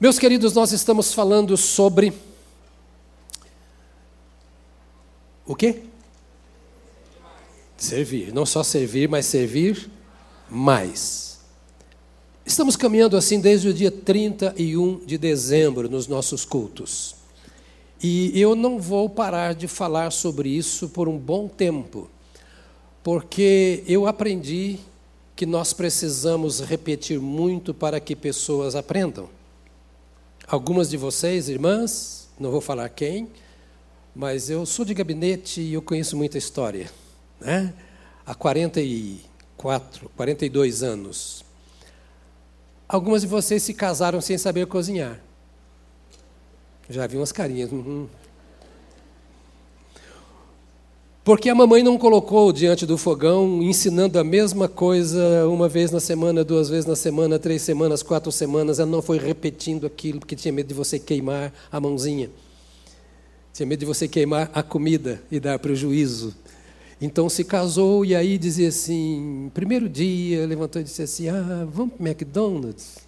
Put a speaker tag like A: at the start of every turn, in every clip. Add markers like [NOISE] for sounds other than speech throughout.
A: Meus queridos, nós estamos falando sobre o quê? Servir, não só servir, mas servir mais. Estamos caminhando assim desde o dia 31 de dezembro nos nossos cultos. E eu não vou parar de falar sobre isso por um bom tempo, porque eu aprendi que nós precisamos repetir muito para que pessoas aprendam. Algumas de vocês, irmãs, não vou falar quem, mas eu sou de gabinete e eu conheço muita história. Né? Há 44, 42 anos. Algumas de vocês se casaram sem saber cozinhar. Já vi umas carinhas. Uhum. Porque a mamãe não colocou diante do fogão ensinando a mesma coisa uma vez na semana, duas vezes na semana, três semanas, quatro semanas. Ela não foi repetindo aquilo porque tinha medo de você queimar a mãozinha. Tinha medo de você queimar a comida e dar prejuízo. Então se casou e aí dizia assim: primeiro dia, levantou e disse assim: ah, vamos para McDonald's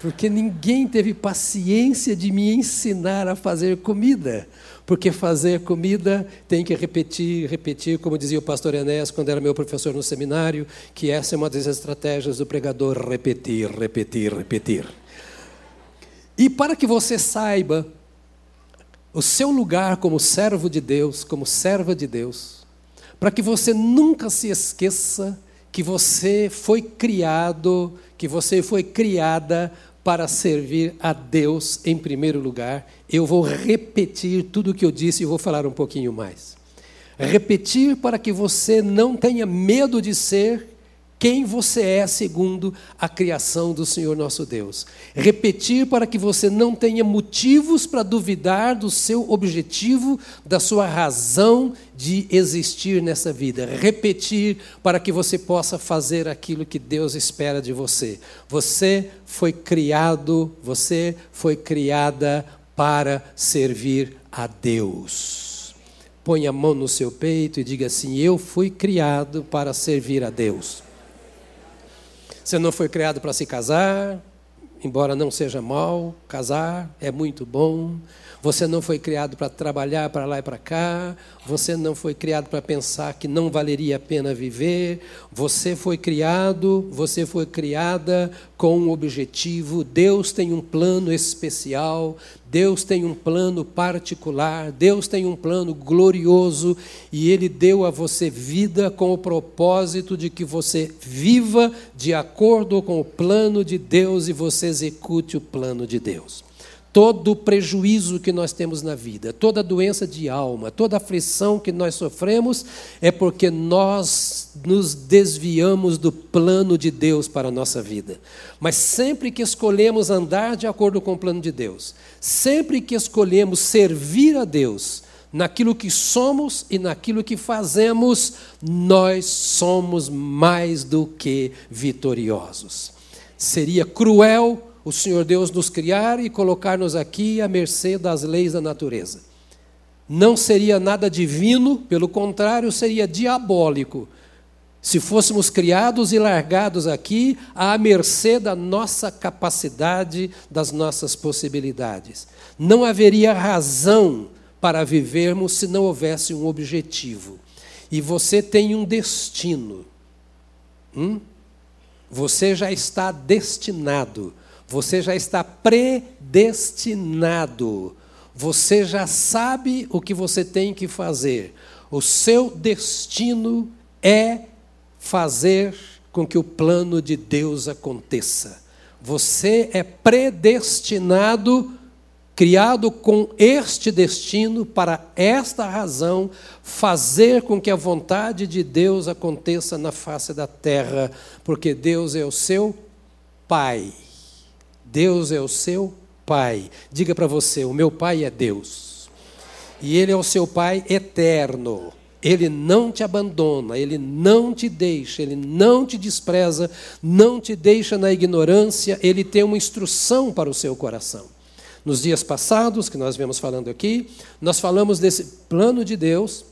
A: porque ninguém teve paciência de me ensinar a fazer comida. Porque fazer comida tem que repetir, repetir, como dizia o pastor Enéas quando era meu professor no seminário, que essa é uma das estratégias do pregador: repetir, repetir, repetir. E para que você saiba o seu lugar como servo de Deus, como serva de Deus, para que você nunca se esqueça que você foi criado, que você foi criada para servir a Deus em primeiro lugar. Eu vou repetir tudo o que eu disse e vou falar um pouquinho mais. Repetir para que você não tenha medo de ser quem você é segundo a criação do Senhor nosso Deus. Repetir para que você não tenha motivos para duvidar do seu objetivo, da sua razão de existir nessa vida. Repetir para que você possa fazer aquilo que Deus espera de você. Você foi criado, você foi criada para servir a Deus. Põe a mão no seu peito e diga assim: Eu fui criado para servir a Deus. Você não foi criado para se casar, embora não seja mal, casar é muito bom. Você não foi criado para trabalhar para lá e para cá. Você não foi criado para pensar que não valeria a pena viver. Você foi criado, você foi criada com um objetivo. Deus tem um plano especial. Deus tem um plano particular. Deus tem um plano glorioso. E Ele deu a você vida com o propósito de que você viva de acordo com o plano de Deus e você execute o plano de Deus todo o prejuízo que nós temos na vida, toda doença de alma, toda aflição que nós sofremos, é porque nós nos desviamos do plano de Deus para a nossa vida. Mas sempre que escolhemos andar de acordo com o plano de Deus, sempre que escolhemos servir a Deus, naquilo que somos e naquilo que fazemos, nós somos mais do que vitoriosos. Seria cruel o Senhor Deus nos criar e colocar-nos aqui à mercê das leis da natureza. Não seria nada divino, pelo contrário, seria diabólico. Se fôssemos criados e largados aqui à mercê da nossa capacidade, das nossas possibilidades. Não haveria razão para vivermos se não houvesse um objetivo. E você tem um destino. Hum? Você já está destinado você já está predestinado. Você já sabe o que você tem que fazer. O seu destino é fazer com que o plano de Deus aconteça. Você é predestinado, criado com este destino, para esta razão, fazer com que a vontade de Deus aconteça na face da terra, porque Deus é o seu Pai. Deus é o seu Pai. Diga para você: o meu Pai é Deus. E Ele é o seu Pai eterno. Ele não te abandona, ele não te deixa, ele não te despreza, não te deixa na ignorância, ele tem uma instrução para o seu coração. Nos dias passados, que nós vemos falando aqui, nós falamos desse plano de Deus,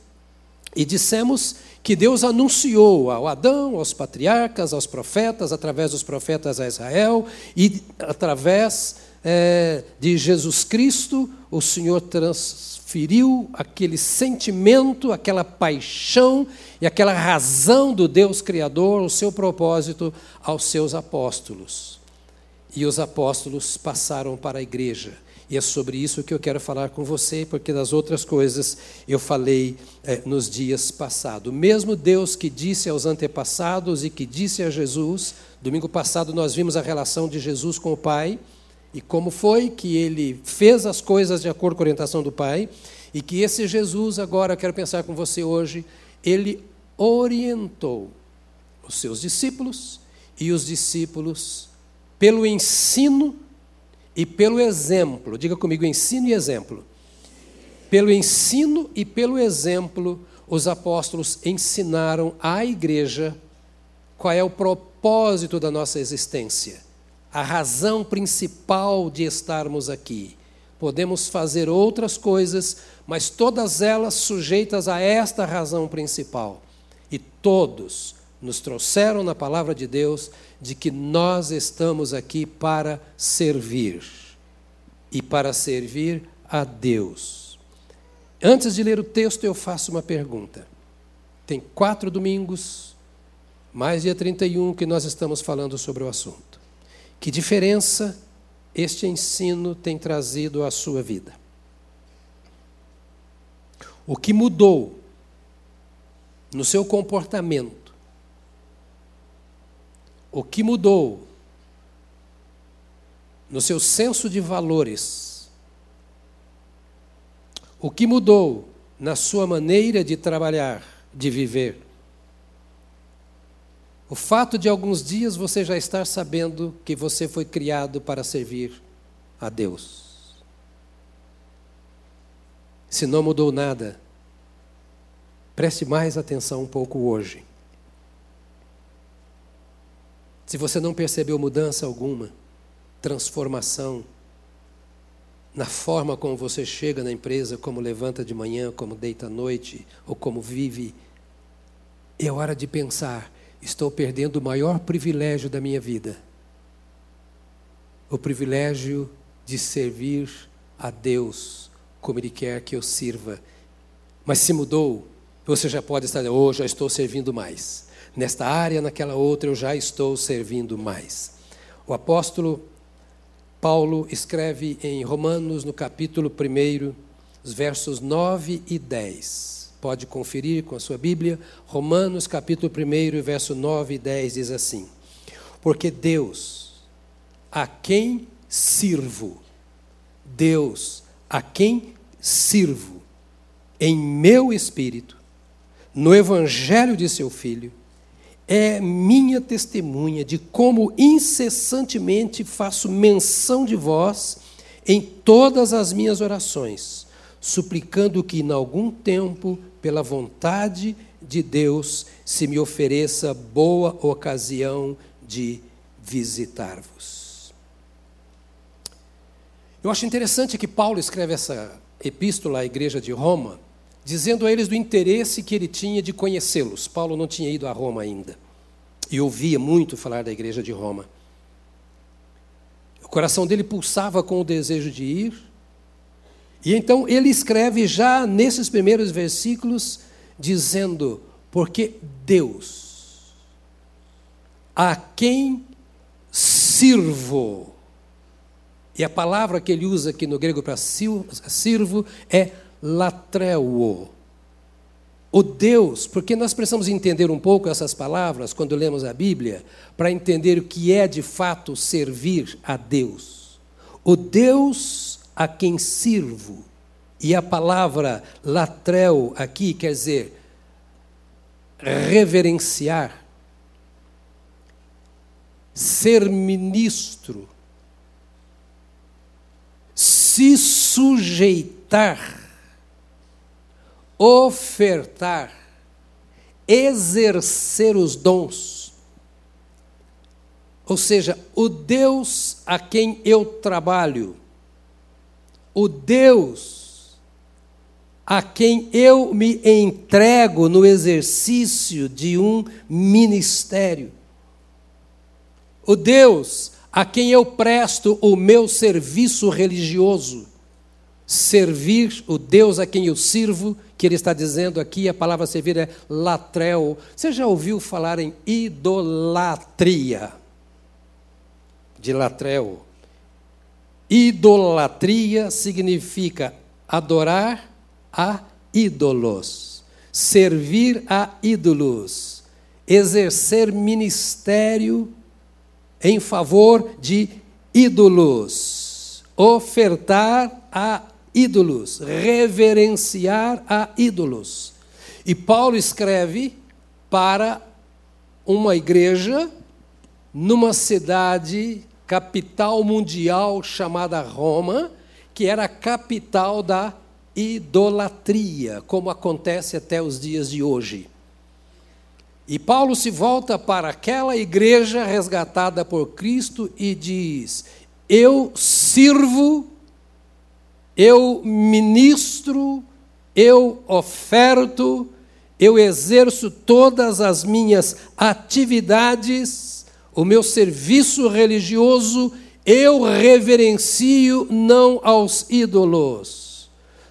A: E dissemos que Deus anunciou ao Adão, aos patriarcas, aos profetas, através dos profetas a Israel, e através é, de Jesus Cristo, o Senhor transferiu aquele sentimento, aquela paixão e aquela razão do Deus Criador, o seu propósito, aos seus apóstolos. E os apóstolos passaram para a igreja. E é sobre isso que eu quero falar com você, porque das outras coisas eu falei é, nos dias passados. Mesmo Deus que disse aos antepassados e que disse a Jesus, domingo passado nós vimos a relação de Jesus com o Pai e como foi que ele fez as coisas de acordo com a orientação do Pai, e que esse Jesus, agora eu quero pensar com você hoje, ele orientou os seus discípulos e os discípulos pelo ensino e pelo exemplo. Diga comigo, ensino e exemplo. Pelo ensino e pelo exemplo, os apóstolos ensinaram à igreja qual é o propósito da nossa existência, a razão principal de estarmos aqui. Podemos fazer outras coisas, mas todas elas sujeitas a esta razão principal. E todos nos trouxeram na palavra de Deus de que nós estamos aqui para servir e para servir a Deus. Antes de ler o texto, eu faço uma pergunta. Tem quatro domingos, mais dia 31, que nós estamos falando sobre o assunto. Que diferença este ensino tem trazido à sua vida? O que mudou no seu comportamento o que mudou no seu senso de valores? O que mudou na sua maneira de trabalhar, de viver? O fato de alguns dias você já estar sabendo que você foi criado para servir a Deus. Se não mudou nada, preste mais atenção um pouco hoje. Se você não percebeu mudança alguma, transformação na forma como você chega na empresa, como levanta de manhã, como deita à noite, ou como vive, é hora de pensar: estou perdendo o maior privilégio da minha vida. O privilégio de servir a Deus como Ele quer que eu sirva. Mas se mudou, você já pode estar, hoje oh, já estou servindo mais nesta área, naquela outra eu já estou servindo mais. O apóstolo Paulo escreve em Romanos, no capítulo 1, os versos 9 e 10. Pode conferir com a sua Bíblia. Romanos, capítulo 1, verso 9 e 10 diz assim: Porque Deus, a quem sirvo, Deus, a quem sirvo, em meu espírito, no evangelho de seu Filho, é minha testemunha de como incessantemente faço menção de vós em todas as minhas orações, suplicando que, em algum tempo, pela vontade de Deus, se me ofereça boa ocasião de visitar-vos. Eu acho interessante que Paulo escreve essa epístola à igreja de Roma, dizendo a eles do interesse que ele tinha de conhecê-los. Paulo não tinha ido a Roma ainda e ouvia muito falar da igreja de Roma. O coração dele pulsava com o desejo de ir. E então ele escreve já nesses primeiros versículos, dizendo: Porque Deus, a quem sirvo, e a palavra que ele usa aqui no grego para sirvo é latreuo. O Deus, porque nós precisamos entender um pouco essas palavras quando lemos a Bíblia, para entender o que é de fato servir a Deus. O Deus a quem sirvo, e a palavra latreu aqui quer dizer reverenciar, ser ministro, se sujeitar, ofertar, exercer os dons. Ou seja, o Deus a quem eu trabalho, o Deus a quem eu me entrego no exercício de um ministério. O Deus a quem eu presto o meu serviço religioso. Servir o Deus a quem eu sirvo, que ele está dizendo aqui, a palavra servir é latrel. Você já ouviu falar em idolatria? De latrel. Idolatria significa adorar a ídolos, servir a ídolos, exercer ministério em favor de ídolos, ofertar a ídolos, reverenciar a ídolos. E Paulo escreve para uma igreja numa cidade capital mundial chamada Roma, que era a capital da idolatria, como acontece até os dias de hoje. E Paulo se volta para aquela igreja resgatada por Cristo e diz: Eu sirvo, eu ministro, eu oferto, eu exerço todas as minhas atividades, o meu serviço religioso, eu reverencio não aos ídolos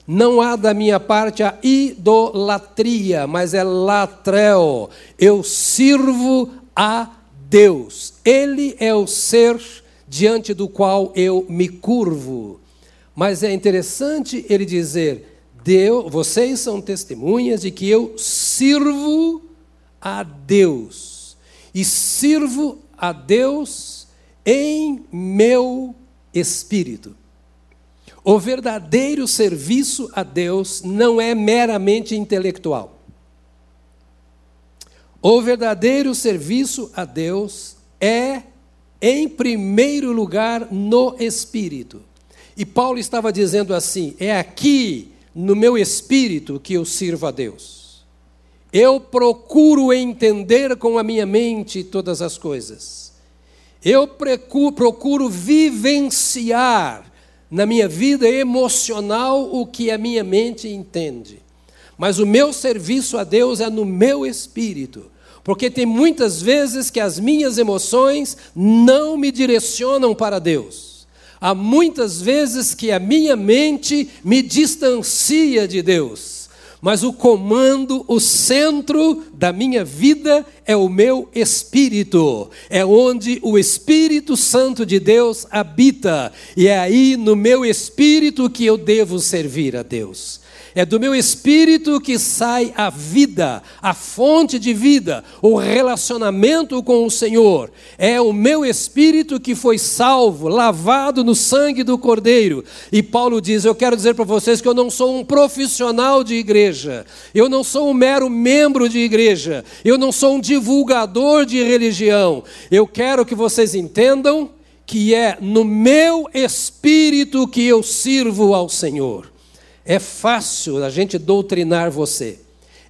A: não há da minha parte a idolatria, mas é latrel. Eu sirvo a Deus. Ele é o ser diante do qual eu me curvo. Mas é interessante ele dizer: Deus, vocês são testemunhas de que eu sirvo a Deus. E sirvo a Deus em meu espírito. O verdadeiro serviço a Deus não é meramente intelectual. O verdadeiro serviço a Deus é, em primeiro lugar, no espírito. E Paulo estava dizendo assim: é aqui, no meu espírito, que eu sirvo a Deus. Eu procuro entender com a minha mente todas as coisas. Eu procuro vivenciar na minha vida emocional o que a minha mente entende. Mas o meu serviço a Deus é no meu espírito. Porque tem muitas vezes que as minhas emoções não me direcionam para Deus. Há muitas vezes que a minha mente me distancia de Deus mas o comando, o centro da minha vida é o meu espírito, é onde o Espírito Santo de Deus habita, e é aí no meu espírito que eu devo servir a Deus. É do meu espírito que sai a vida, a fonte de vida, o relacionamento com o Senhor. É o meu espírito que foi salvo, lavado no sangue do Cordeiro. E Paulo diz: Eu quero dizer para vocês que eu não sou um profissional de igreja, eu não sou um mero membro de igreja, eu não sou um divulgador de religião. Eu quero que vocês entendam que é no meu espírito que eu sirvo ao Senhor. É fácil a gente doutrinar você.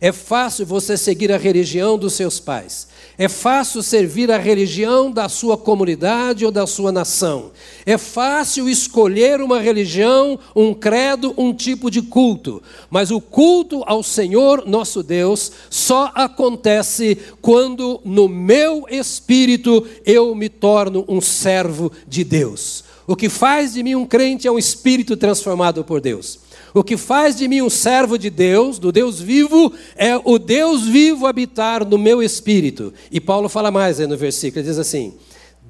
A: É fácil você seguir a religião dos seus pais. É fácil servir a religião da sua comunidade ou da sua nação. É fácil escolher uma religião, um credo, um tipo de culto. Mas o culto ao Senhor nosso Deus só acontece quando no meu espírito eu me torno um servo de Deus. O que faz de mim um crente é um espírito transformado por Deus. O que faz de mim um servo de Deus, do Deus vivo, é o Deus vivo habitar no meu espírito. E Paulo fala mais aí no versículo, ele diz assim: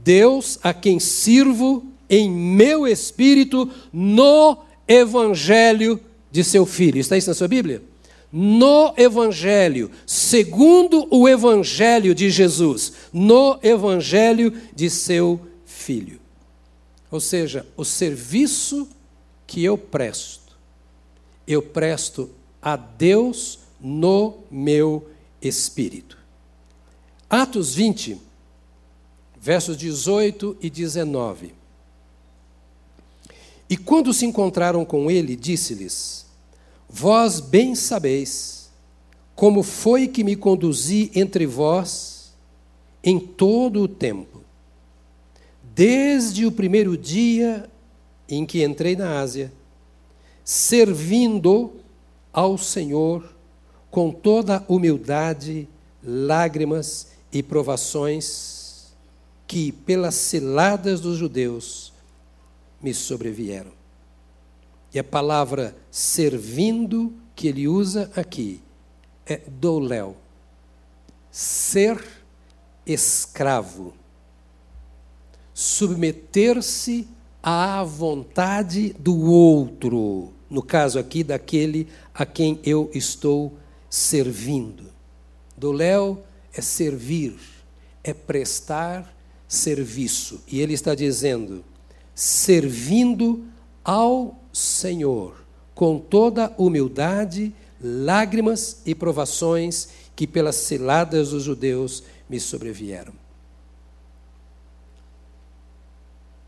A: Deus a quem sirvo em meu espírito no evangelho de seu filho. Está isso na sua Bíblia? No evangelho, segundo o evangelho de Jesus, no evangelho de seu filho. Ou seja, o serviço que eu presto eu presto a Deus no meu espírito. Atos 20, versos 18 e 19. E quando se encontraram com ele, disse-lhes: Vós bem sabeis como foi que me conduzi entre vós em todo o tempo, desde o primeiro dia em que entrei na Ásia servindo ao Senhor com toda humildade, lágrimas e provações que, pelas ciladas dos judeus, me sobrevieram. E a palavra servindo que ele usa aqui é doléu. Ser escravo. Submeter-se à vontade do outro. No caso aqui, daquele a quem eu estou servindo. Doléu é servir, é prestar serviço. E ele está dizendo: servindo ao Senhor, com toda humildade, lágrimas e provações que pelas ciladas dos judeus me sobrevieram.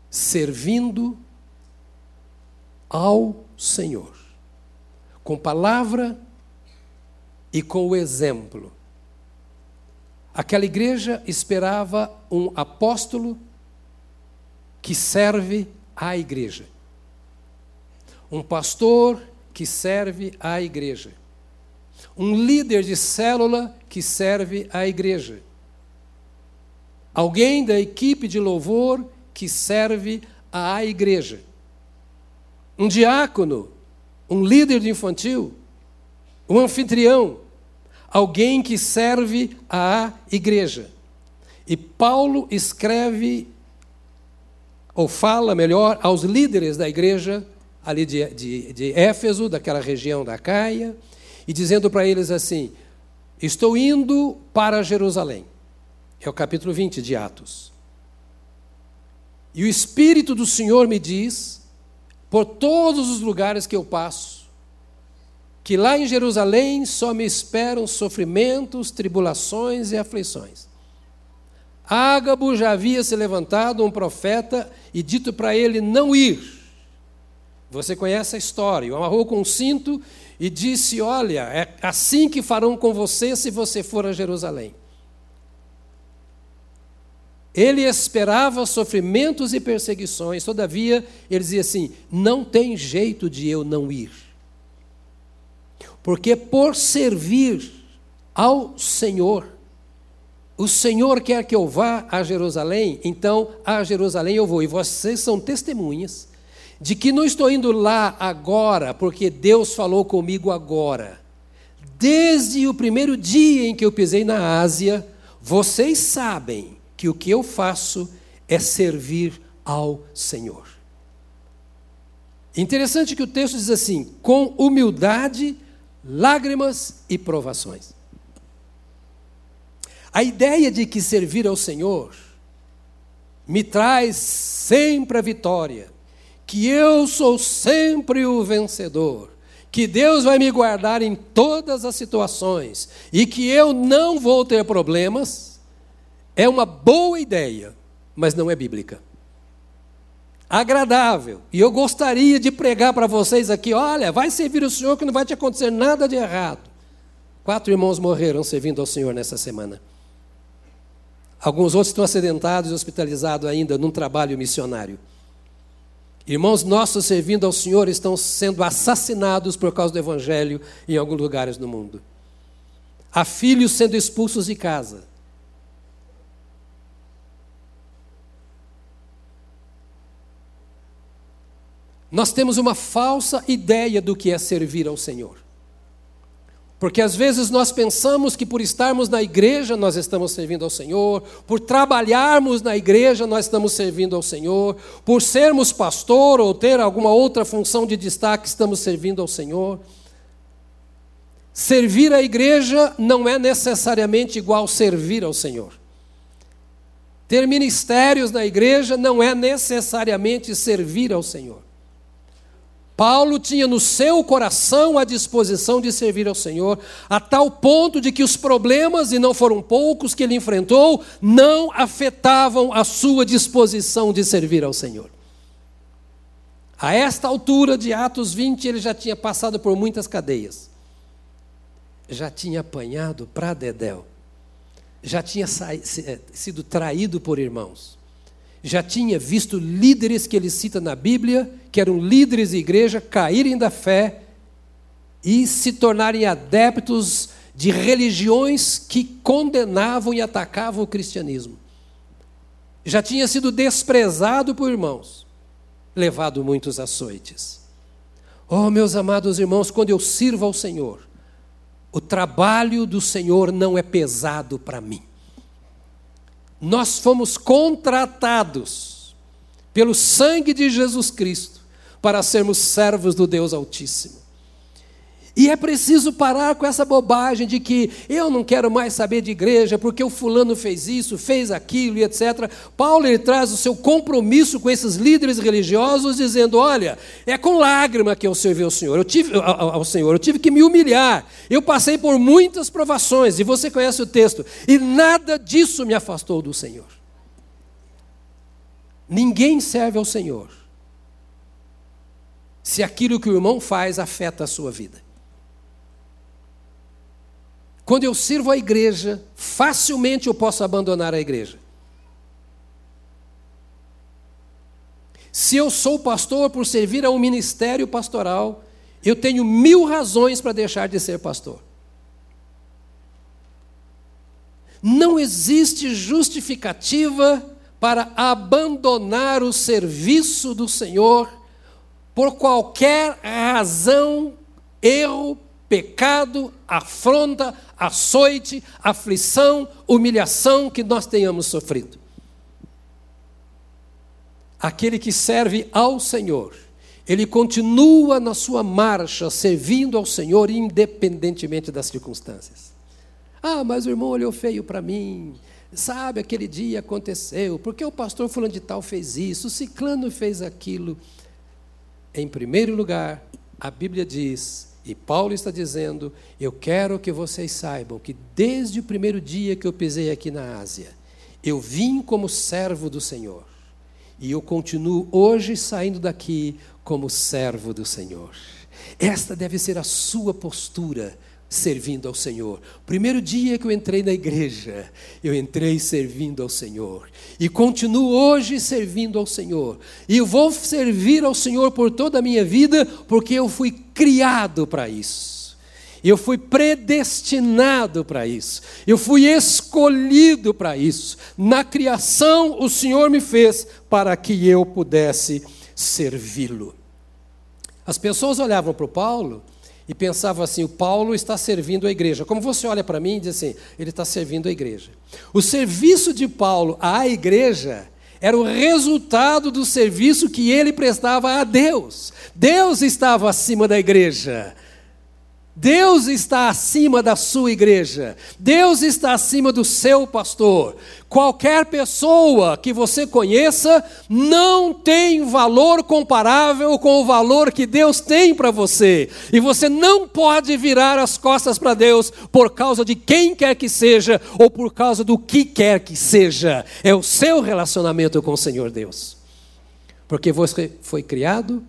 A: Servindo ao Senhor, com palavra e com o exemplo. Aquela igreja esperava um apóstolo que serve à igreja. Um pastor que serve à igreja. Um líder de célula que serve à igreja. Alguém da equipe de louvor que serve à igreja. Um diácono, um líder de infantil, um anfitrião, alguém que serve à igreja. E Paulo escreve ou fala melhor, aos líderes da igreja ali de, de, de Éfeso, daquela região da Caia, e dizendo para eles assim: Estou indo para Jerusalém. É o capítulo 20 de Atos. E o Espírito do Senhor me diz, por todos os lugares que eu passo, que lá em Jerusalém só me esperam sofrimentos, tribulações e aflições. Ágabo já havia se levantado um profeta e dito para ele não ir. Você conhece a história. O amarrou com um cinto e disse: Olha, é assim que farão com você se você for a Jerusalém. Ele esperava sofrimentos e perseguições, todavia, ele dizia assim: não tem jeito de eu não ir. Porque por servir ao Senhor, o Senhor quer que eu vá a Jerusalém, então a Jerusalém eu vou. E vocês são testemunhas de que não estou indo lá agora, porque Deus falou comigo agora. Desde o primeiro dia em que eu pisei na Ásia, vocês sabem que o que eu faço é servir ao Senhor. Interessante que o texto diz assim: com humildade, lágrimas e provações. A ideia de que servir ao Senhor me traz sempre a vitória, que eu sou sempre o vencedor, que Deus vai me guardar em todas as situações e que eu não vou ter problemas, é uma boa ideia, mas não é bíblica. Agradável. E eu gostaria de pregar para vocês aqui: olha, vai servir o Senhor que não vai te acontecer nada de errado. Quatro irmãos morreram servindo ao Senhor nessa semana. Alguns outros estão acidentados e hospitalizados ainda num trabalho missionário. Irmãos nossos servindo ao Senhor estão sendo assassinados por causa do Evangelho em alguns lugares do mundo. Há filhos sendo expulsos de casa. Nós temos uma falsa ideia do que é servir ao Senhor. Porque às vezes nós pensamos que por estarmos na igreja nós estamos servindo ao Senhor, por trabalharmos na igreja nós estamos servindo ao Senhor, por sermos pastor ou ter alguma outra função de destaque estamos servindo ao Senhor. Servir a igreja não é necessariamente igual servir ao Senhor. Ter ministérios na igreja não é necessariamente servir ao Senhor. Paulo tinha no seu coração a disposição de servir ao Senhor, a tal ponto de que os problemas, e não foram poucos que ele enfrentou, não afetavam a sua disposição de servir ao Senhor. A esta altura de Atos 20, ele já tinha passado por muitas cadeias, já tinha apanhado para Dedéu, já tinha eh, sido traído por irmãos já tinha visto líderes que ele cita na Bíblia, que eram líderes de igreja, caírem da fé e se tornarem adeptos de religiões que condenavam e atacavam o cristianismo. Já tinha sido desprezado por irmãos, levado muitos açoites. Oh, meus amados irmãos, quando eu sirvo ao Senhor, o trabalho do Senhor não é pesado para mim. Nós fomos contratados pelo sangue de Jesus Cristo para sermos servos do Deus Altíssimo. E é preciso parar com essa bobagem de que eu não quero mais saber de igreja porque o fulano fez isso, fez aquilo e etc. Paulo ele traz o seu compromisso com esses líderes religiosos dizendo: "Olha, é com lágrima que eu servi ao Senhor. Eu tive ao, ao Senhor, eu tive que me humilhar. Eu passei por muitas provações e você conhece o texto, e nada disso me afastou do Senhor. Ninguém serve ao Senhor se aquilo que o irmão faz afeta a sua vida. Quando eu sirvo a igreja, facilmente eu posso abandonar a igreja. Se eu sou pastor por servir a um ministério pastoral, eu tenho mil razões para deixar de ser pastor. Não existe justificativa para abandonar o serviço do Senhor por qualquer razão, erro, pecado, afronta, açoite, aflição, humilhação que nós tenhamos sofrido. Aquele que serve ao Senhor, ele continua na sua marcha servindo ao Senhor independentemente das circunstâncias. Ah, mas o irmão olhou feio para mim. Sabe, aquele dia aconteceu, porque o pastor fulano de tal fez isso, o ciclano fez aquilo. Em primeiro lugar, a Bíblia diz e Paulo está dizendo: Eu quero que vocês saibam que desde o primeiro dia que eu pisei aqui na Ásia, eu vim como servo do Senhor. E eu continuo hoje saindo daqui como servo do Senhor. Esta deve ser a sua postura servindo ao Senhor. Primeiro dia que eu entrei na igreja, eu entrei servindo ao Senhor. E continuo hoje servindo ao Senhor. E vou servir ao Senhor por toda a minha vida, porque eu fui criado para isso. Eu fui predestinado para isso. Eu fui escolhido para isso. Na criação, o Senhor me fez para que eu pudesse servi-lo. As pessoas olhavam para o Paulo e pensava assim: o Paulo está servindo a igreja. Como você olha para mim e diz assim: ele está servindo a igreja. O serviço de Paulo à igreja era o resultado do serviço que ele prestava a Deus. Deus estava acima da igreja. Deus está acima da sua igreja, Deus está acima do seu pastor. Qualquer pessoa que você conheça não tem valor comparável com o valor que Deus tem para você. E você não pode virar as costas para Deus por causa de quem quer que seja ou por causa do que quer que seja. É o seu relacionamento com o Senhor Deus. Porque você foi criado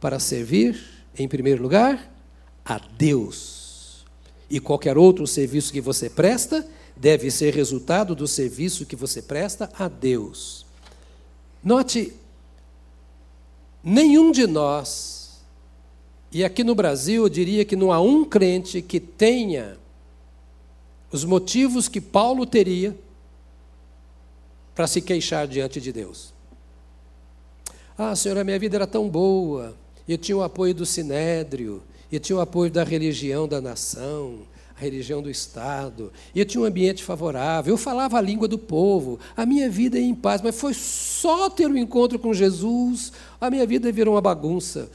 A: para servir, em primeiro lugar, a Deus. E qualquer outro serviço que você presta deve ser resultado do serviço que você presta a Deus. Note, nenhum de nós, e aqui no Brasil eu diria que não há um crente que tenha os motivos que Paulo teria para se queixar diante de Deus. Ah, Senhor, a minha vida era tão boa, eu tinha o apoio do Sinédrio, e tinha o apoio da religião da nação, a religião do Estado, e eu tinha um ambiente favorável, eu falava a língua do povo, a minha vida ia em paz, mas foi só ter um encontro com Jesus, a minha vida virou uma bagunça.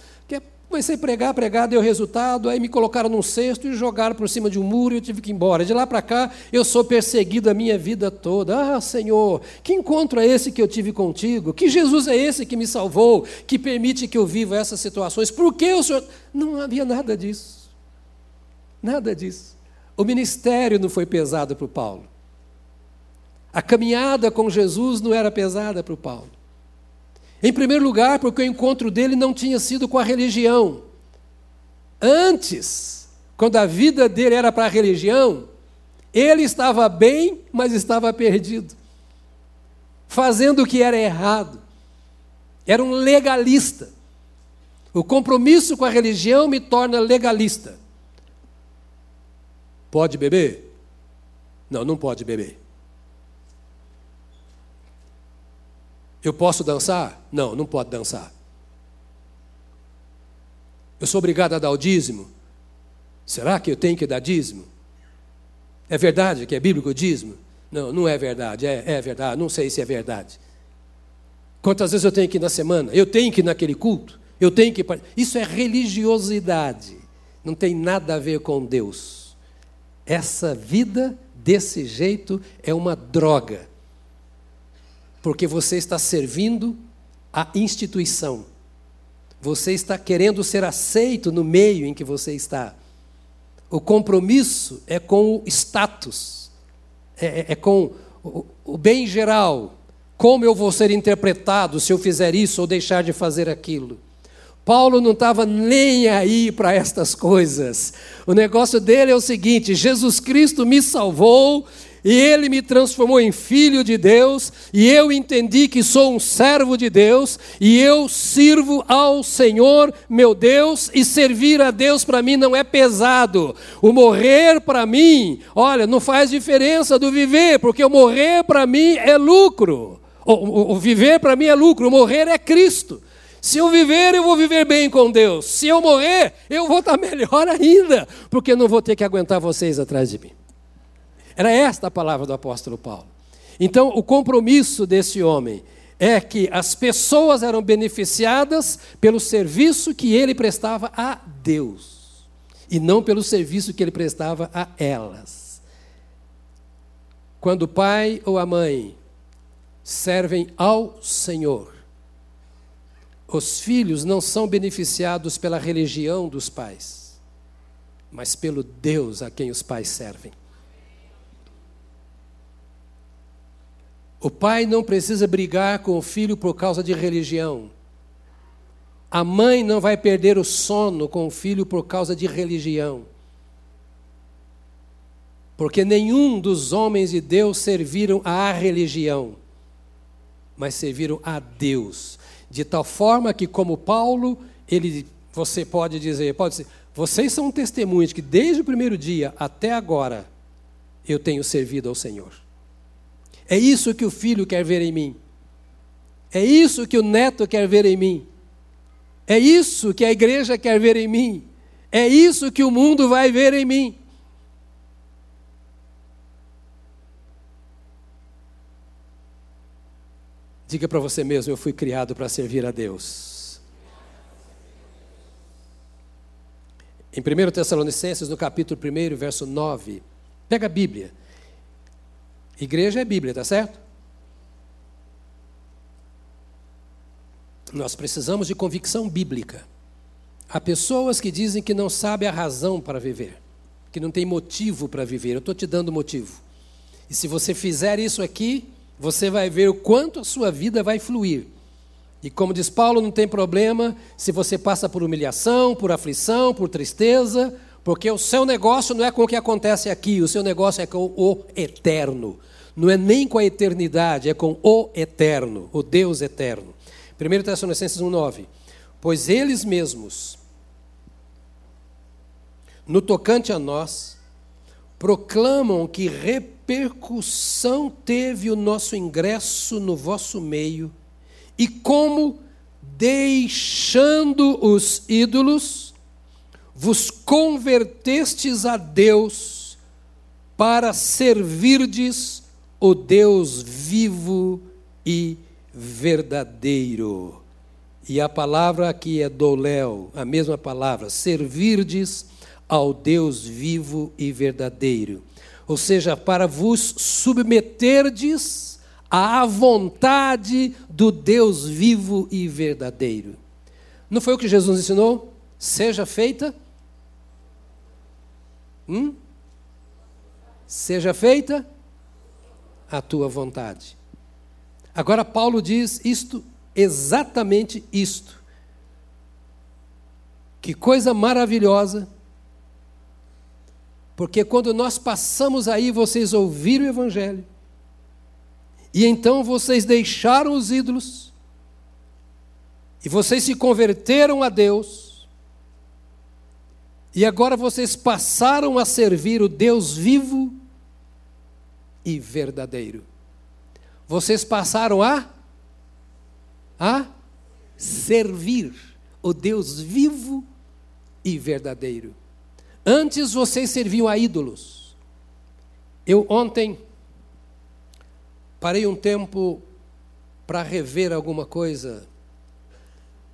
A: Comecei a pregar, pregar, deu resultado, aí me colocaram num cesto e jogaram por cima de um muro e eu tive que ir embora. De lá para cá, eu sou perseguido a minha vida toda. Ah, Senhor, que encontro é esse que eu tive contigo? Que Jesus é esse que me salvou, que permite que eu viva essas situações? Por que o Senhor. Não havia nada disso. Nada disso. O ministério não foi pesado para o Paulo. A caminhada com Jesus não era pesada para o Paulo. Em primeiro lugar, porque o encontro dele não tinha sido com a religião. Antes, quando a vida dele era para a religião, ele estava bem, mas estava perdido, fazendo o que era errado. Era um legalista. O compromisso com a religião me torna legalista. Pode beber? Não, não pode beber. Eu posso dançar? Não, não pode dançar. Eu sou obrigado a dar o dízimo? Será que eu tenho que dar dízimo? É verdade que é bíblico o dízimo? Não, não é verdade. É, é verdade. Não sei se é verdade. Quantas vezes eu tenho que ir na semana? Eu tenho que ir naquele culto? Eu tenho que. Isso é religiosidade. Não tem nada a ver com Deus. Essa vida desse jeito é uma droga. Porque você está servindo a instituição. Você está querendo ser aceito no meio em que você está. O compromisso é com o status, é, é, é com o, o bem geral. Como eu vou ser interpretado se eu fizer isso ou deixar de fazer aquilo? Paulo não estava nem aí para estas coisas. O negócio dele é o seguinte: Jesus Cristo me salvou e ele me transformou em filho de Deus, e eu entendi que sou um servo de Deus, e eu sirvo ao Senhor, meu Deus, e servir a Deus para mim não é pesado. O morrer para mim, olha, não faz diferença do viver, porque o morrer para mim é lucro. O, o, o viver para mim é lucro, o morrer é Cristo. Se eu viver, eu vou viver bem com Deus. Se eu morrer, eu vou estar [LAUGHS] melhor ainda, porque não vou ter que aguentar vocês atrás de mim. Era esta a palavra do apóstolo Paulo. Então, o compromisso desse homem é que as pessoas eram beneficiadas pelo serviço que ele prestava a Deus, e não pelo serviço que ele prestava a elas. Quando o pai ou a mãe servem ao Senhor, os filhos não são beneficiados pela religião dos pais, mas pelo Deus a quem os pais servem. O pai não precisa brigar com o filho por causa de religião. A mãe não vai perder o sono com o filho por causa de religião. Porque nenhum dos homens de Deus serviram à religião, mas serviram a Deus de tal forma que, como Paulo, ele, você pode dizer, pode dizer, vocês são testemunhos que desde o primeiro dia até agora eu tenho servido ao Senhor. É isso que o filho quer ver em mim. É isso que o neto quer ver em mim. É isso que a igreja quer ver em mim. É isso que o mundo vai ver em mim. Diga para você mesmo: eu fui criado para servir a Deus. Em 1 Tessalonicenses, no capítulo 1, verso 9, pega a Bíblia. Igreja é Bíblia, tá certo? Nós precisamos de convicção bíblica. Há pessoas que dizem que não sabem a razão para viver, que não tem motivo para viver. Eu estou te dando motivo. E se você fizer isso aqui, você vai ver o quanto a sua vida vai fluir. E como diz Paulo, não tem problema se você passa por humilhação, por aflição, por tristeza, porque o seu negócio não é com o que acontece aqui, o seu negócio é com o eterno. Não é nem com a eternidade, é com o eterno, o Deus eterno. 1 Tessalonicenses 1,9. Pois eles mesmos, no tocante a nós, proclamam que repercussão teve o nosso ingresso no vosso meio e como, deixando os ídolos, vos convertestes a Deus para servirdes o Deus vivo e verdadeiro. E a palavra aqui é doléu, a mesma palavra, servirdes ao Deus vivo e verdadeiro ou seja, para vos submeterdes à vontade do Deus vivo e verdadeiro. Não foi o que Jesus ensinou? Seja feita. Hum? Seja feita a tua vontade. Agora Paulo diz isto, exatamente isto. Que coisa maravilhosa porque quando nós passamos aí, vocês ouviram o Evangelho, e então vocês deixaram os ídolos, e vocês se converteram a Deus, E agora vocês passaram a servir o Deus vivo e verdadeiro. Vocês passaram a a servir o Deus vivo e verdadeiro. Antes vocês serviam a ídolos. Eu ontem parei um tempo para rever alguma coisa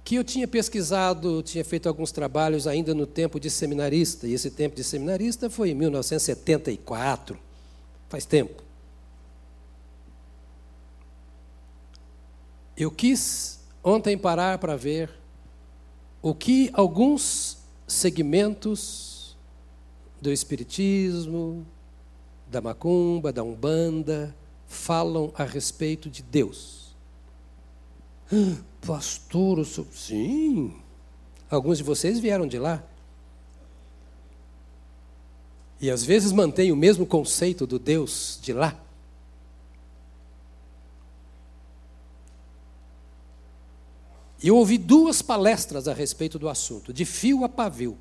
A: que eu tinha pesquisado, tinha feito alguns trabalhos ainda no tempo de seminarista, e esse tempo de seminarista foi em 1974, faz tempo. Eu quis ontem parar para ver o que alguns segmentos do Espiritismo, da Macumba, da Umbanda, falam a respeito de Deus. [GASPS] Pastor, sou... sim. Alguns de vocês vieram de lá. E às vezes mantêm o mesmo conceito do Deus de lá. Eu ouvi duas palestras a respeito do assunto, de fio a pavio.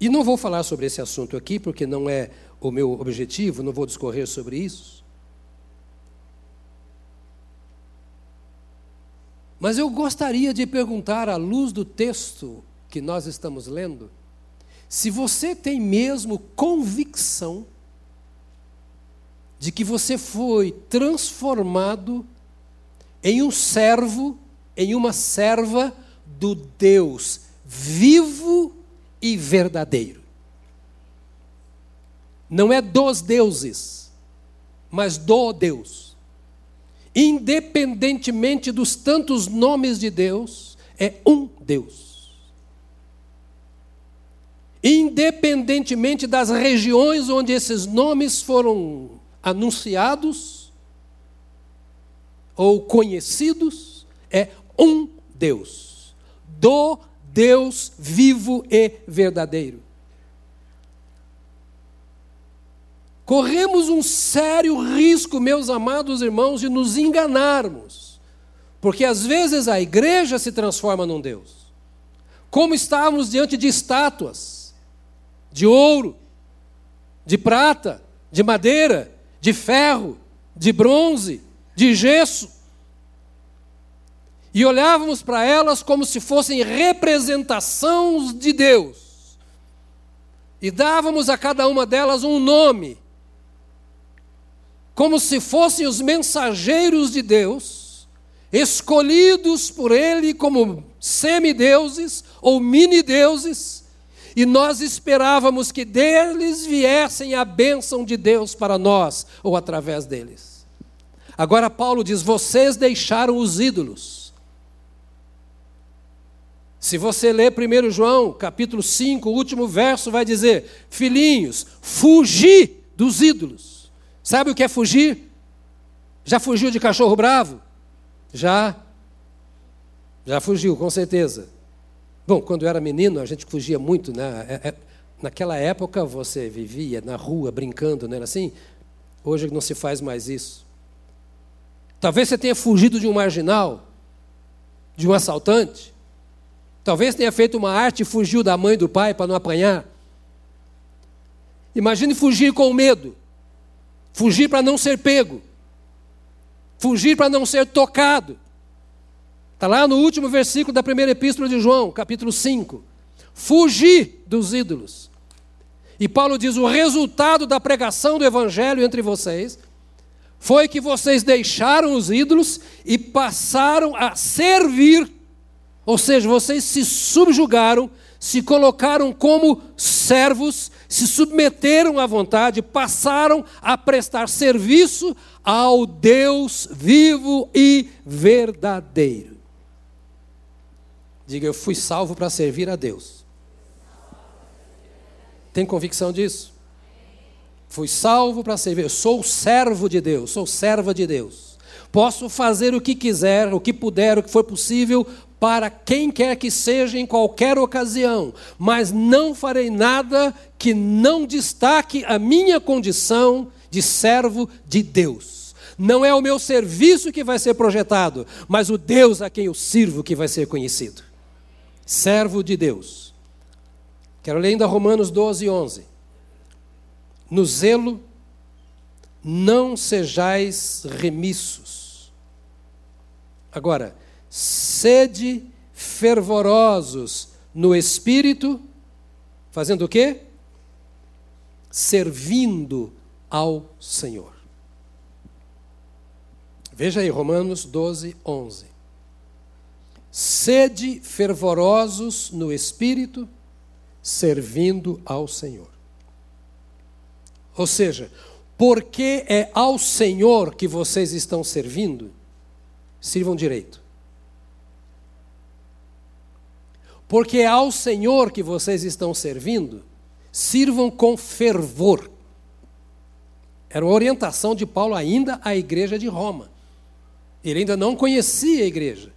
A: E não vou falar sobre esse assunto aqui, porque não é o meu objetivo, não vou discorrer sobre isso. Mas eu gostaria de perguntar, à luz do texto que nós estamos lendo, se você tem mesmo convicção de que você foi transformado em um servo, em uma serva do Deus vivo e verdadeiro. Não é dos deuses, mas do Deus. Independentemente dos tantos nomes de Deus, é um Deus. Independentemente das regiões onde esses nomes foram anunciados, ou conhecidos, é um Deus, do Deus vivo e verdadeiro. Corremos um sério risco, meus amados irmãos, de nos enganarmos, porque às vezes a igreja se transforma num Deus, como estávamos diante de estátuas de ouro, de prata, de madeira, de ferro, de bronze, de gesso. E olhávamos para elas como se fossem representações de Deus. E dávamos a cada uma delas um nome, como se fossem os mensageiros de Deus, escolhidos por Ele como semideuses ou mini-deuses, e nós esperávamos que deles viessem a bênção de Deus para nós, ou através deles. Agora Paulo diz: vocês deixaram os ídolos. Se você ler 1 João, capítulo 5, o último verso vai dizer: Filhinhos, fugi dos ídolos. Sabe o que é fugir? Já fugiu de cachorro bravo? Já. Já fugiu, com certeza. Bom, quando eu era menino, a gente fugia muito, né? É, é, naquela época você vivia na rua brincando, não era assim? Hoje não se faz mais isso. Talvez você tenha fugido de um marginal, de um assaltante. Talvez tenha feito uma arte e fugiu da mãe e do pai para não apanhar. Imagine fugir com medo. Fugir para não ser pego. Fugir para não ser tocado. Está lá no último versículo da primeira epístola de João, capítulo 5. Fugir dos ídolos. E Paulo diz: o resultado da pregação do evangelho entre vocês foi que vocês deixaram os ídolos e passaram a servir, ou seja, vocês se subjugaram, se colocaram como servos, se submeteram à vontade, passaram a prestar serviço ao Deus vivo e verdadeiro. Diga, eu fui salvo para servir a Deus. Tem convicção disso? Fui salvo para servir. Eu sou servo de Deus, sou serva de Deus. Posso fazer o que quiser, o que puder, o que for possível para quem quer que seja em qualquer ocasião, mas não farei nada que não destaque a minha condição de servo de Deus. Não é o meu serviço que vai ser projetado, mas o Deus a quem eu sirvo que vai ser conhecido. Servo de Deus. Quero ler ainda Romanos 12, 11. No zelo, não sejais remissos. Agora, sede fervorosos no espírito, fazendo o quê? Servindo ao Senhor. Veja aí, Romanos 12, 11. Sede fervorosos no espírito, servindo ao Senhor. Ou seja, porque é ao Senhor que vocês estão servindo, sirvam direito. Porque é ao Senhor que vocês estão servindo, sirvam com fervor. Era uma orientação de Paulo ainda à igreja de Roma. Ele ainda não conhecia a igreja.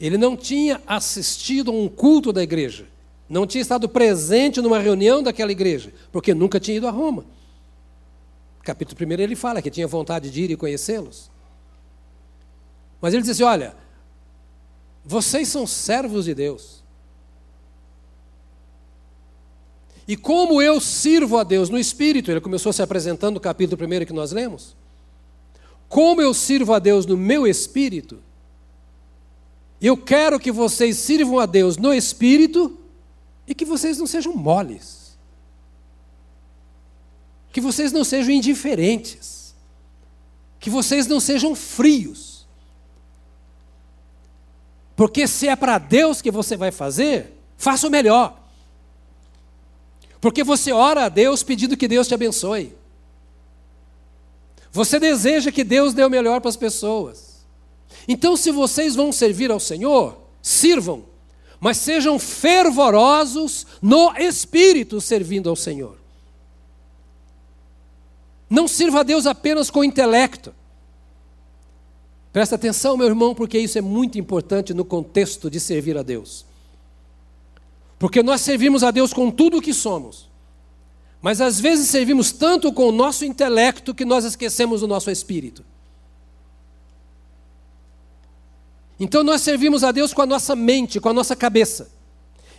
A: Ele não tinha assistido a um culto da igreja. Não tinha estado presente numa reunião daquela igreja, porque nunca tinha ido a Roma. Capítulo 1 ele fala que tinha vontade de ir e conhecê-los. Mas ele diz assim: olha, vocês são servos de Deus. E como eu sirvo a Deus no Espírito, ele começou se apresentando no capítulo 1 que nós lemos. Como eu sirvo a Deus no meu espírito, eu quero que vocês sirvam a Deus no espírito e que vocês não sejam moles. Que vocês não sejam indiferentes. Que vocês não sejam frios. Porque se é para Deus que você vai fazer, faça o melhor. Porque você ora a Deus pedindo que Deus te abençoe. Você deseja que Deus dê o melhor para as pessoas. Então, se vocês vão servir ao Senhor, sirvam, mas sejam fervorosos no espírito servindo ao Senhor. Não sirva a Deus apenas com o intelecto. Presta atenção, meu irmão, porque isso é muito importante no contexto de servir a Deus. Porque nós servimos a Deus com tudo o que somos. Mas às vezes servimos tanto com o nosso intelecto que nós esquecemos o nosso espírito. Então nós servimos a Deus com a nossa mente, com a nossa cabeça.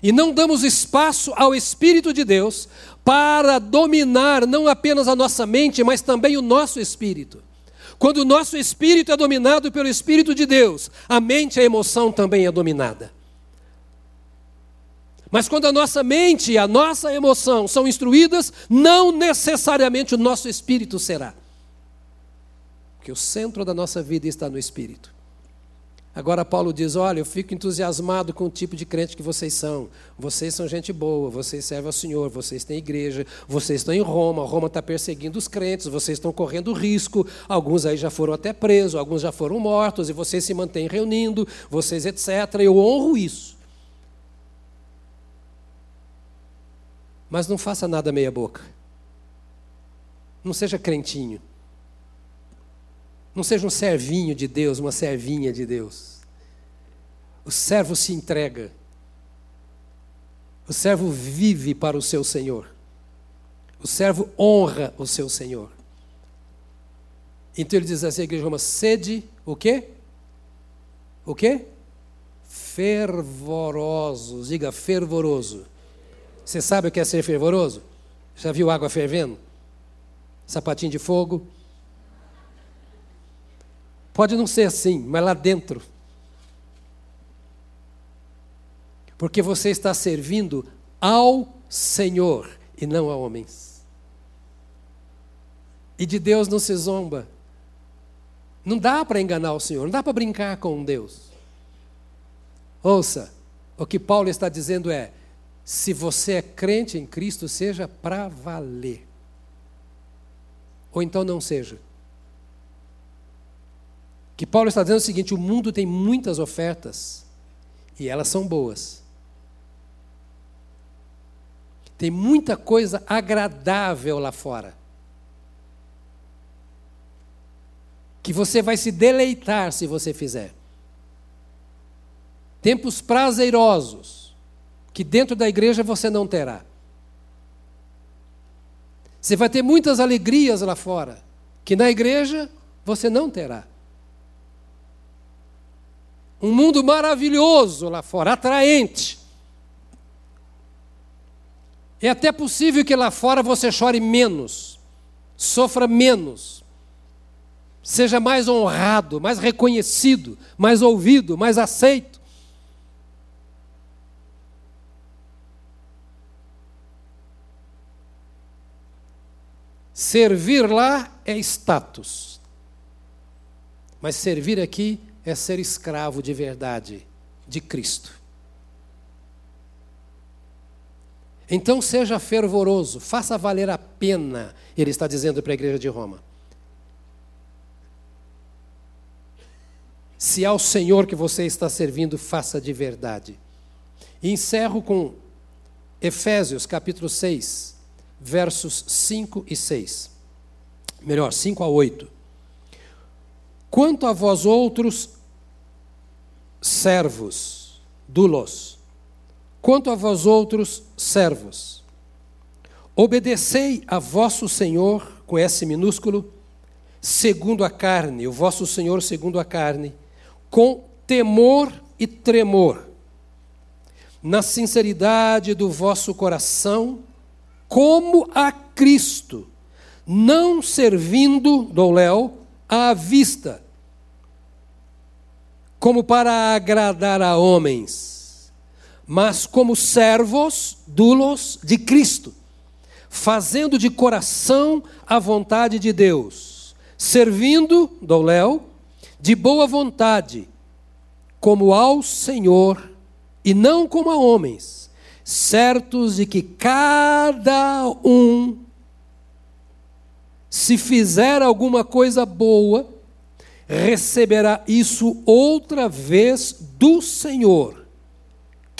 A: E não damos espaço ao Espírito de Deus para dominar não apenas a nossa mente, mas também o nosso espírito. Quando o nosso espírito é dominado pelo Espírito de Deus, a mente e a emoção também é dominada. Mas quando a nossa mente e a nossa emoção são instruídas, não necessariamente o nosso espírito será. Porque o centro da nossa vida está no espírito. Agora Paulo diz: Olha, eu fico entusiasmado com o tipo de crente que vocês são. Vocês são gente boa, vocês servem ao Senhor, vocês têm igreja, vocês estão em Roma, Roma está perseguindo os crentes, vocês estão correndo risco, alguns aí já foram até presos, alguns já foram mortos, e vocês se mantêm reunindo, vocês, etc. Eu honro isso. Mas não faça nada meia-boca. Não seja crentinho. Não seja um servinho de Deus, uma servinha de Deus. O servo se entrega. O servo vive para o seu Senhor. O servo honra o seu Senhor. Então ele diz assim, a igreja Roma, sede o quê? O quê? Fervorosos. Diga fervoroso. Você sabe o que é ser fervoroso? Já viu água fervendo? Sapatinho de fogo? Pode não ser assim, mas lá dentro. Porque você está servindo ao Senhor e não a homens. E de Deus não se zomba. Não dá para enganar o Senhor, não dá para brincar com Deus. Ouça, o que Paulo está dizendo é: se você é crente em Cristo, seja para valer. Ou então não seja que Paulo está dizendo o seguinte: o mundo tem muitas ofertas e elas são boas. Tem muita coisa agradável lá fora. Que você vai se deleitar se você fizer. Tempos prazerosos, que dentro da igreja você não terá. Você vai ter muitas alegrias lá fora, que na igreja você não terá. Um mundo maravilhoso lá fora, atraente. É até possível que lá fora você chore menos, sofra menos, seja mais honrado, mais reconhecido, mais ouvido, mais aceito. Servir lá é status, mas servir aqui é ser escravo de verdade de Cristo. Então seja fervoroso, faça valer a pena, ele está dizendo para a igreja de Roma. Se ao Senhor que você está servindo, faça de verdade. E encerro com Efésios capítulo 6, versos 5 e 6. Melhor, 5 a 8. Quanto a vós outros, servos, dulos, Quanto a vós outros, servos, obedecei a vosso Senhor, com S minúsculo, segundo a carne, o vosso Senhor segundo a carne, com temor e tremor, na sinceridade do vosso coração, como a Cristo, não servindo, do Léo, à vista, como para agradar a homens mas como servos dulos de Cristo, fazendo de coração a vontade de Deus, servindo, Léo, de boa vontade, como ao Senhor e não como a homens, certos de que cada um, se fizer alguma coisa boa, receberá isso outra vez do Senhor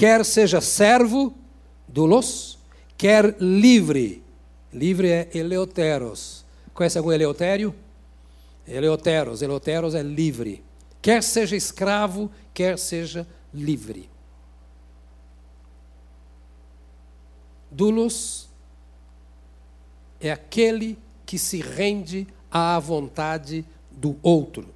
A: quer seja servo, dulos, quer livre. Livre é eleoteros. Conhece algum eleotério? Eleoteros, eleoteros é livre. Quer seja escravo, quer seja livre. Dulos é aquele que se rende à vontade do outro.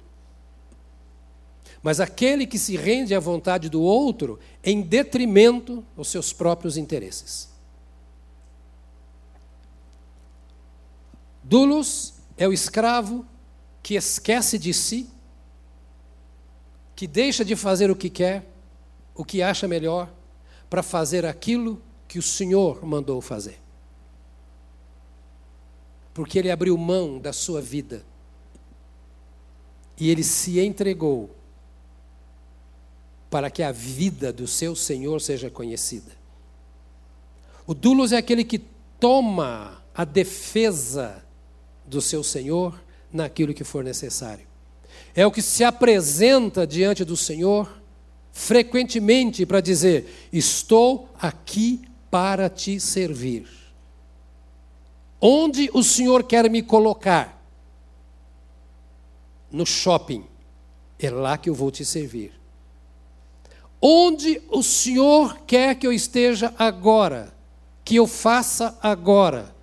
A: Mas aquele que se rende à vontade do outro em detrimento dos seus próprios interesses. Dulos é o escravo que esquece de si, que deixa de fazer o que quer, o que acha melhor, para fazer aquilo que o Senhor mandou fazer. Porque ele abriu mão da sua vida e ele se entregou para que a vida do seu Senhor seja conhecida. O dulos é aquele que toma a defesa do seu Senhor naquilo que for necessário. É o que se apresenta diante do Senhor frequentemente para dizer: Estou aqui para te servir. Onde o Senhor quer me colocar? No shopping. É lá que eu vou te servir. Onde o Senhor quer que eu esteja agora, que eu faça agora,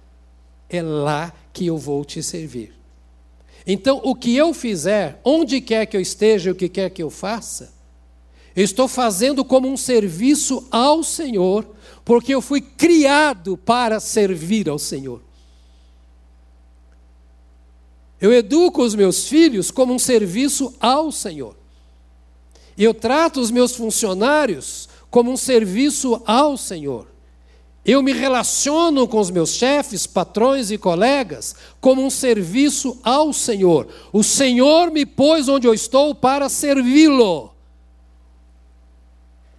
A: é lá que eu vou te servir. Então, o que eu fizer, onde quer que eu esteja, o que quer que eu faça, eu estou fazendo como um serviço ao Senhor, porque eu fui criado para servir ao Senhor. Eu educo os meus filhos como um serviço ao Senhor. Eu trato os meus funcionários como um serviço ao Senhor. Eu me relaciono com os meus chefes, patrões e colegas como um serviço ao Senhor. O Senhor me pôs onde eu estou para servi-lo.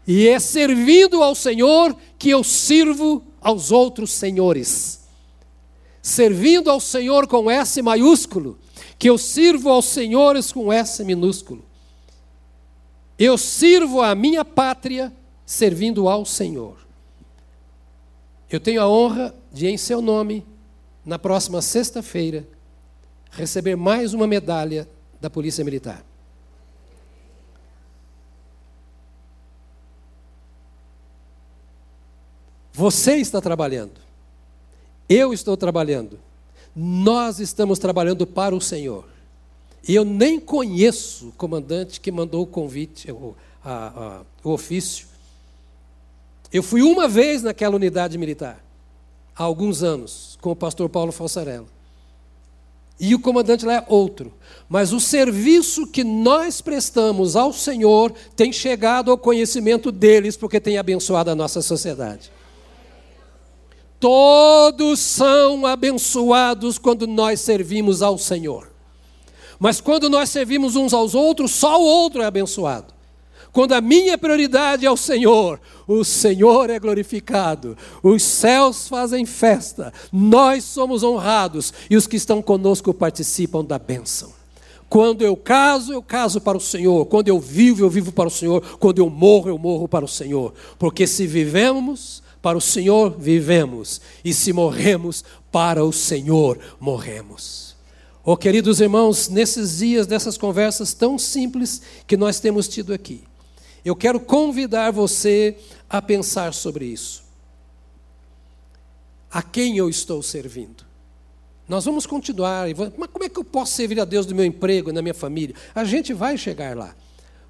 A: E é servindo ao Senhor que eu sirvo aos outros senhores. Servindo ao Senhor com S maiúsculo, que eu sirvo aos senhores com S minúsculo. Eu sirvo a minha pátria servindo ao Senhor. Eu tenho a honra de, em seu nome, na próxima sexta-feira, receber mais uma medalha da Polícia Militar. Você está trabalhando. Eu estou trabalhando. Nós estamos trabalhando para o Senhor. E eu nem conheço o comandante que mandou o convite, o, a, a, o ofício. Eu fui uma vez naquela unidade militar. há alguns anos com o pastor Paulo Falsarella. E o comandante lá é outro. Mas o serviço que nós prestamos ao Senhor tem chegado ao conhecimento deles, porque tem abençoado a nossa sociedade. Todos são abençoados quando nós servimos ao Senhor. Mas quando nós servimos uns aos outros, só o outro é abençoado. Quando a minha prioridade é o Senhor, o Senhor é glorificado, os céus fazem festa, nós somos honrados e os que estão conosco participam da bênção. Quando eu caso, eu caso para o Senhor. Quando eu vivo, eu vivo para o Senhor. Quando eu morro, eu morro para o Senhor. Porque se vivemos para o Senhor, vivemos. E se morremos, para o Senhor, morremos. Oh, queridos irmãos, nesses dias dessas conversas tão simples que nós temos tido aqui, eu quero convidar você a pensar sobre isso. A quem eu estou servindo? Nós vamos continuar, mas como é que eu posso servir a Deus no meu emprego, na minha família? A gente vai chegar lá,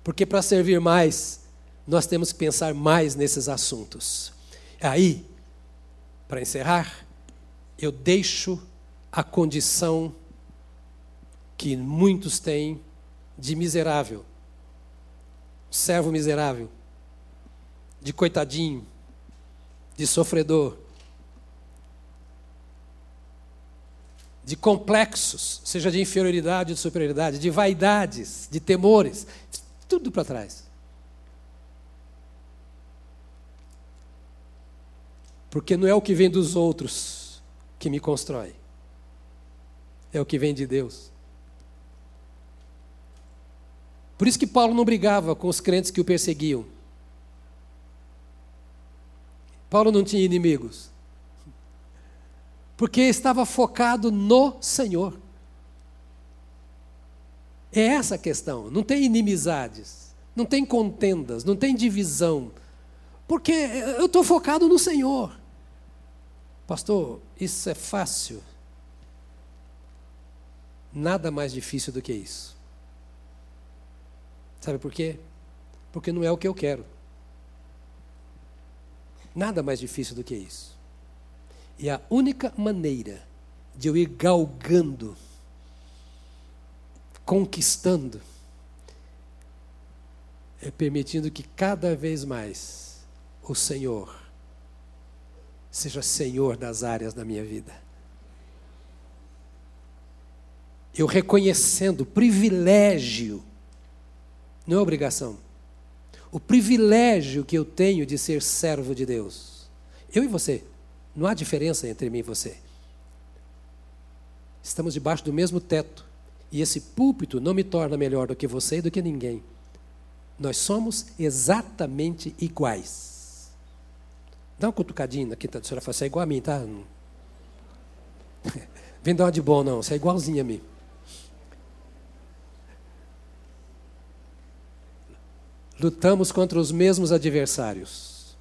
A: porque para servir mais, nós temos que pensar mais nesses assuntos. Aí, para encerrar, eu deixo a condição que muitos têm de miserável servo miserável, de coitadinho, de sofredor, de complexos, seja de inferioridade ou de superioridade, de vaidades, de temores, tudo para trás. Porque não é o que vem dos outros que me constrói, é o que vem de Deus. Por isso que Paulo não brigava com os crentes que o perseguiam. Paulo não tinha inimigos. Porque estava focado no Senhor. É essa a questão. Não tem inimizades, não tem contendas, não tem divisão. Porque eu estou focado no Senhor. Pastor, isso é fácil? Nada mais difícil do que isso. Sabe por quê? Porque não é o que eu quero. Nada mais difícil do que isso. E a única maneira de eu ir galgando, conquistando, é permitindo que cada vez mais o Senhor seja Senhor das áreas da minha vida. Eu reconhecendo o privilégio não é obrigação. O privilégio que eu tenho de ser servo de Deus. Eu e você. Não há diferença entre mim e você. Estamos debaixo do mesmo teto. E esse púlpito não me torna melhor do que você e do que ninguém. Nós somos exatamente iguais. Dá uma cutucadinha aqui, tá? a senhora fala, você é igual a mim, tá? [LAUGHS] Vem dar uma de bom, não. Você é igualzinho a mim. Lutamos contra os mesmos adversários.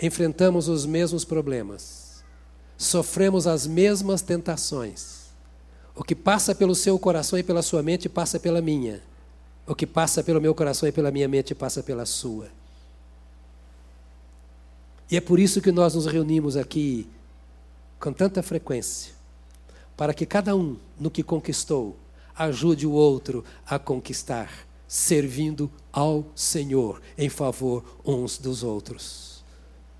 A: Enfrentamos os mesmos problemas. Sofremos as mesmas tentações. O que passa pelo seu coração e pela sua mente passa pela minha. O que passa pelo meu coração e pela minha mente passa pela sua. E é por isso que nós nos reunimos aqui com tanta frequência para que cada um, no que conquistou, ajude o outro a conquistar servindo ao Senhor em favor uns dos outros.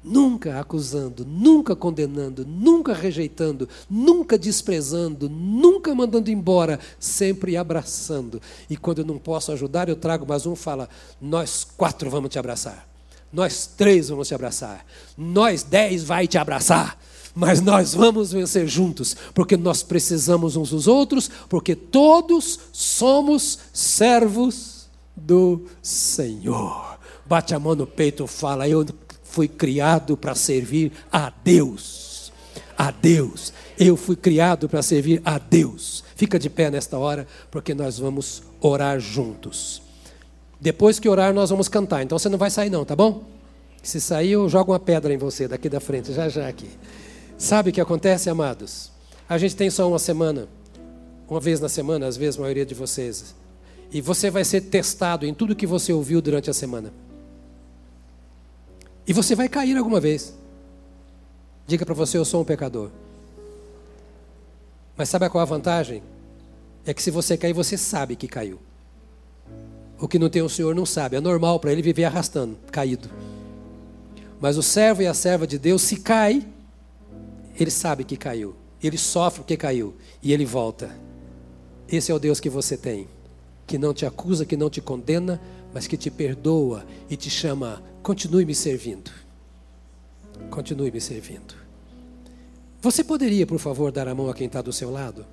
A: Nunca acusando, nunca condenando, nunca rejeitando, nunca desprezando, nunca mandando embora, sempre abraçando. E quando eu não posso ajudar, eu trago mais um fala: Nós quatro vamos te abraçar. Nós três vamos te abraçar. Nós dez vai te abraçar mas nós vamos vencer juntos, porque nós precisamos uns dos outros, porque todos somos servos do Senhor. Bate a mão no peito fala: Eu fui criado para servir a Deus. A Deus. Eu fui criado para servir a Deus. Fica de pé nesta hora, porque nós vamos orar juntos. Depois que orar, nós vamos cantar. Então você não vai sair, não, tá bom? Se sair, eu jogo uma pedra em você daqui da frente, já já aqui. Sabe o que acontece, amados? A gente tem só uma semana, uma vez na semana, às vezes a maioria de vocês. E você vai ser testado em tudo que você ouviu durante a semana. E você vai cair alguma vez. Diga para você: Eu sou um pecador. Mas sabe qual a vantagem? É que se você cair, você sabe que caiu. O que não tem o Senhor não sabe. É normal para ele viver arrastando, caído. Mas o servo e a serva de Deus, se cai, ele sabe que caiu. Ele sofre porque caiu. E ele volta. Esse é o Deus que você tem. Que não te acusa, que não te condena, mas que te perdoa e te chama, continue me servindo. Continue me servindo. Você poderia, por favor, dar a mão a quem está do seu lado?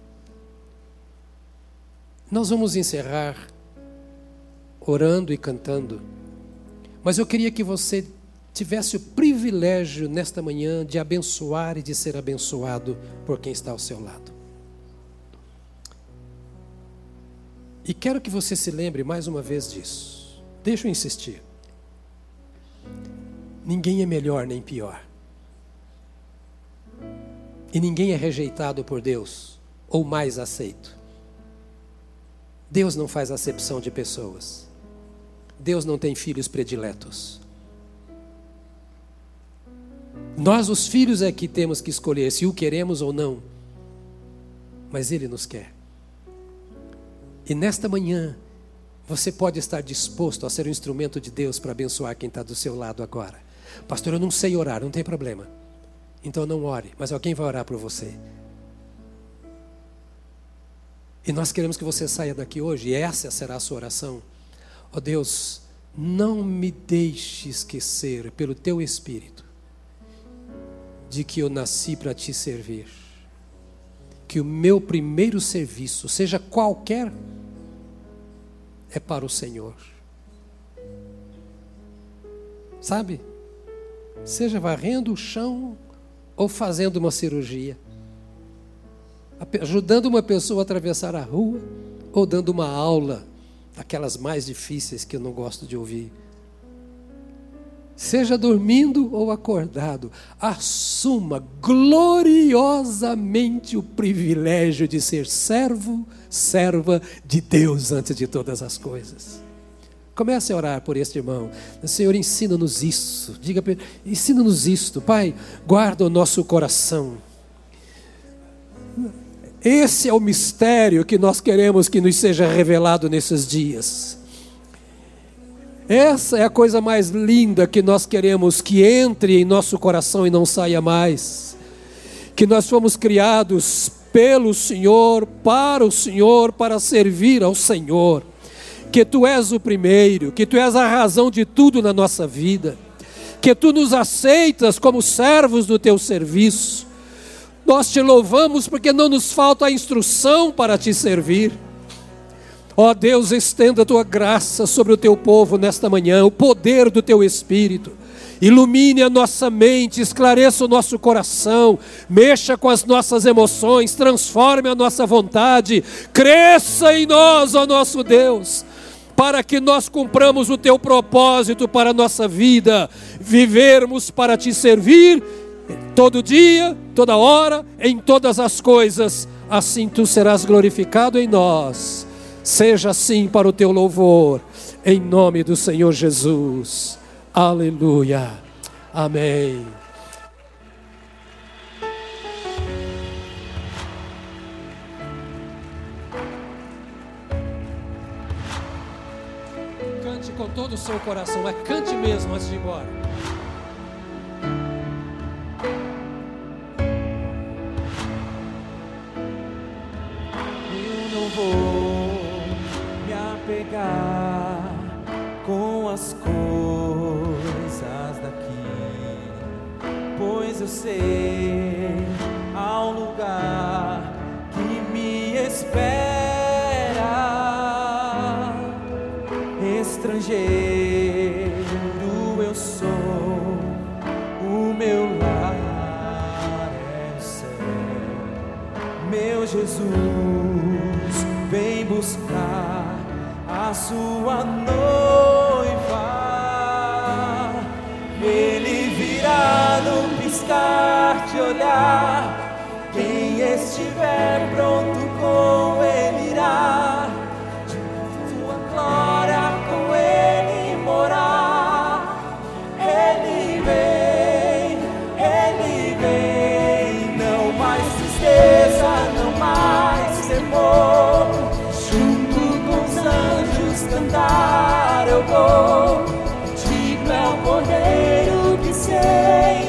A: Nós vamos encerrar orando e cantando, mas eu queria que você tivesse o privilégio nesta manhã de abençoar e de ser abençoado por quem está ao seu lado. E quero que você se lembre mais uma vez disso. Deixa eu insistir. Ninguém é melhor nem pior. E ninguém é rejeitado por Deus ou mais aceito. Deus não faz acepção de pessoas. Deus não tem filhos prediletos. Nós, os filhos, é que temos que escolher se o queremos ou não. Mas Ele nos quer. E nesta manhã, você pode estar disposto a ser um instrumento de Deus para abençoar quem está do seu lado agora. Pastor, eu não sei orar, não tem problema. Então não ore, mas alguém vai orar por você. E nós queremos que você saia daqui hoje, e essa será a sua oração. Ó oh Deus, não me deixe esquecer, pelo teu Espírito, de que eu nasci para te servir. Que o meu primeiro serviço, seja qualquer é para o Senhor. Sabe? Seja varrendo o chão ou fazendo uma cirurgia, ajudando uma pessoa a atravessar a rua ou dando uma aula, aquelas mais difíceis que eu não gosto de ouvir. Seja dormindo ou acordado, assuma gloriosamente o privilégio de ser servo, serva de Deus antes de todas as coisas. Comece a orar por este irmão. Senhor, ensina-nos isso. Diga, ensina-nos isto. Pai, guarda o nosso coração. Esse é o mistério que nós queremos que nos seja revelado nesses dias. Essa é a coisa mais linda que nós queremos que entre em nosso coração e não saia mais. Que nós fomos criados pelo Senhor, para o Senhor, para servir ao Senhor. Que tu és o primeiro, que tu és a razão de tudo na nossa vida. Que tu nos aceitas como servos do teu serviço. Nós te louvamos porque não nos falta a instrução para te servir. Ó Deus, estenda a tua graça sobre o teu povo nesta manhã, o poder do teu Espírito. Ilumine a nossa mente, esclareça o nosso coração, mexa com as nossas emoções, transforme a nossa vontade, cresça em nós, ó nosso Deus, para que nós cumpramos o teu propósito para a nossa vida, vivermos para te servir todo dia, toda hora, em todas as coisas, assim tu serás glorificado em nós Seja assim para o teu louvor, em nome do Senhor Jesus. Aleluia. Amém. Cante com todo o seu coração, é cante mesmo antes de ir embora.
B: As coisas daqui, pois eu sei ao lugar que me espera, estrangeiro eu sou, o meu lar é o céu, meu Jesus vem buscar a sua noiva. estiver pronto, com ele irá. Tua glória com ele morar. Ele vem, ele vem. Não mais tristeza, não mais temor. Junto com os anjos cantar eu vou. Digno é o
C: cordeiro que sei.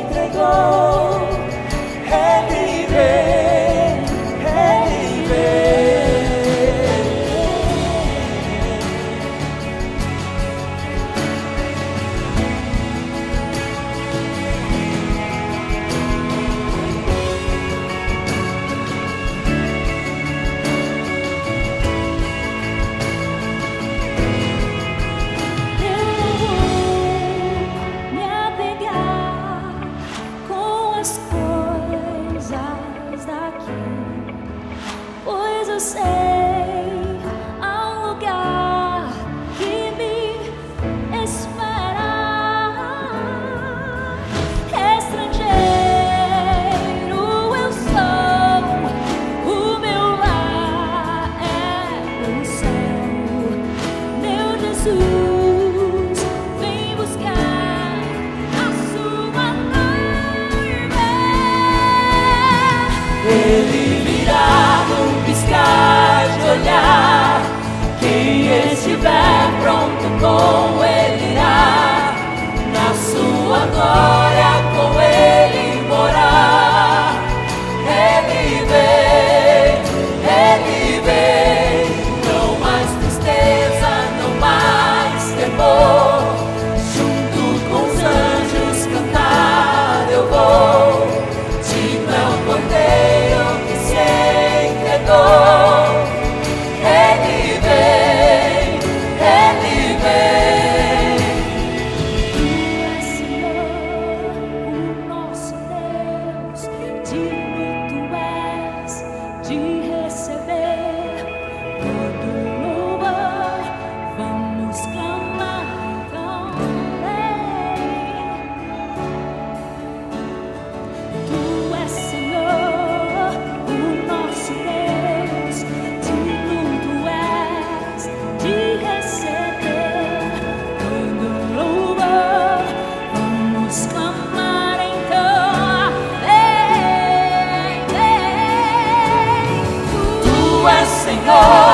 C: Oh.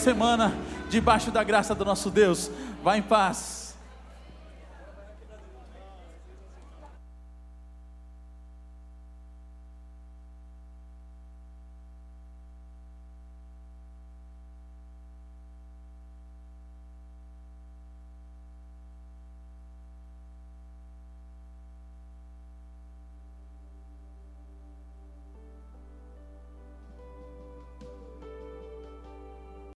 C: semana debaixo da graça do nosso Deus. Vá em paz.